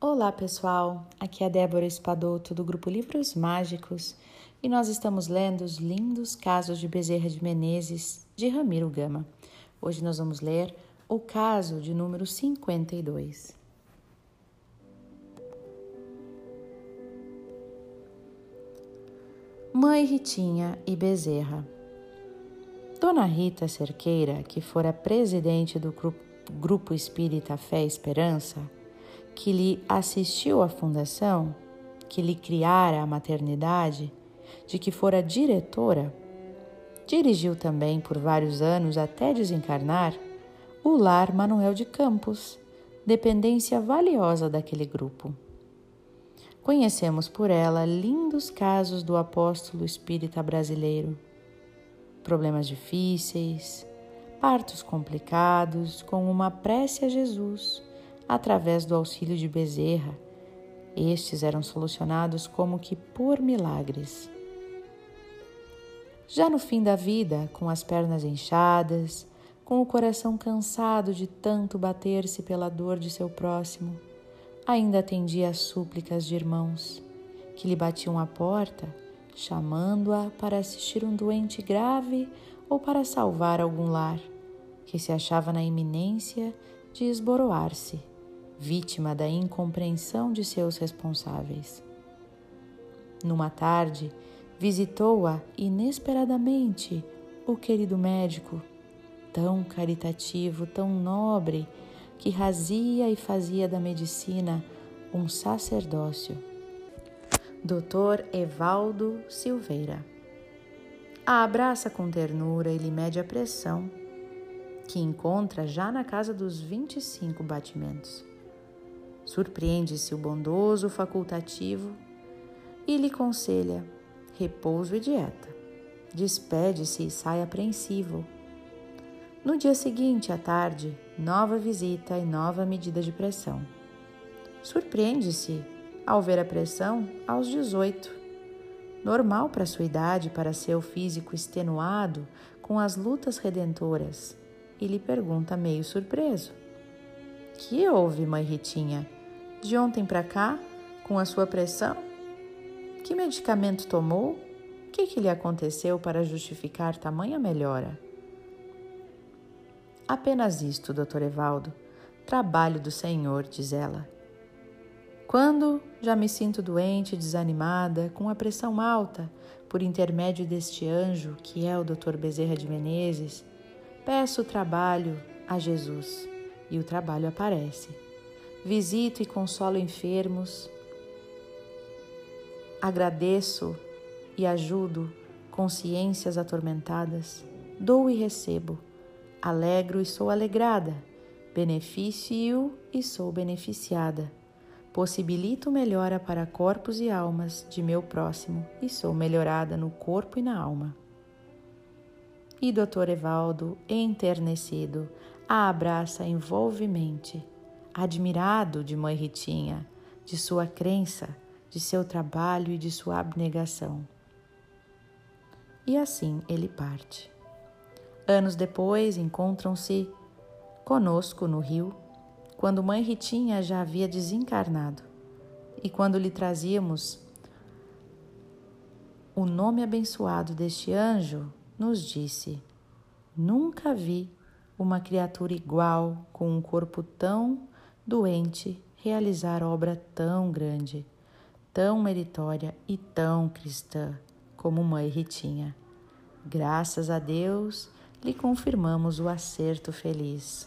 Olá pessoal, aqui é Débora Espadoto do grupo Livros Mágicos e nós estamos lendo os lindos casos de Bezerra de Menezes de Ramiro Gama. Hoje nós vamos ler o caso de número 52. Mãe Ritinha e Bezerra. Dona Rita Cerqueira, que fora presidente do Grupo Espírita Fé e Esperança, que lhe assistiu à fundação, que lhe criara a maternidade, de que fora diretora, dirigiu também por vários anos até desencarnar o Lar Manuel de Campos, dependência valiosa daquele grupo. Conhecemos por ela lindos casos do apóstolo espírita brasileiro. Problemas difíceis, partos complicados com uma prece a Jesus através do auxílio de Bezerra. Estes eram solucionados como que por milagres. Já no fim da vida, com as pernas inchadas, com o coração cansado de tanto bater-se pela dor de seu próximo, ainda atendia às súplicas de irmãos que lhe batiam à porta, chamando-a para assistir um doente grave ou para salvar algum lar que se achava na iminência de esboroar-se vítima da incompreensão de seus responsáveis. Numa tarde, visitou-a inesperadamente o querido médico, tão caritativo, tão nobre, que razia e fazia da medicina um sacerdócio. Dr. Evaldo Silveira. A abraça com ternura e lhe mede a pressão, que encontra já na casa dos 25 batimentos. Surpreende-se o bondoso facultativo e lhe conselha repouso e dieta. Despede-se e sai apreensivo. No dia seguinte, à tarde, nova visita e nova medida de pressão. Surpreende-se ao ver a pressão aos 18. Normal para sua idade, para seu físico extenuado com as lutas redentoras, e lhe pergunta meio surpreso: Que houve, mãe Ritinha? De ontem para cá, com a sua pressão? Que medicamento tomou? O que, que lhe aconteceu para justificar tamanha melhora? Apenas isto, doutor Evaldo. Trabalho do Senhor, diz ela. Quando já me sinto doente, desanimada, com a pressão alta, por intermédio deste anjo, que é o doutor Bezerra de Menezes, peço trabalho a Jesus e o trabalho aparece visito e consolo enfermos, agradeço e ajudo consciências atormentadas, dou e recebo, alegro e sou alegrada, beneficio e sou beneficiada, possibilito melhora para corpos e almas de meu próximo e sou melhorada no corpo e na alma. E Dr. Evaldo, enternecido, a abraça envolvemente admirado de Mãe Ritinha, de sua crença, de seu trabalho e de sua abnegação. E assim ele parte. Anos depois, encontram-se conosco no rio, quando Mãe Ritinha já havia desencarnado e quando lhe trazíamos o nome abençoado deste anjo, nos disse: Nunca vi uma criatura igual com um corpo tão doente realizar obra tão grande, tão meritória e tão cristã como Mãe Ritinha. Graças a Deus lhe confirmamos o acerto feliz.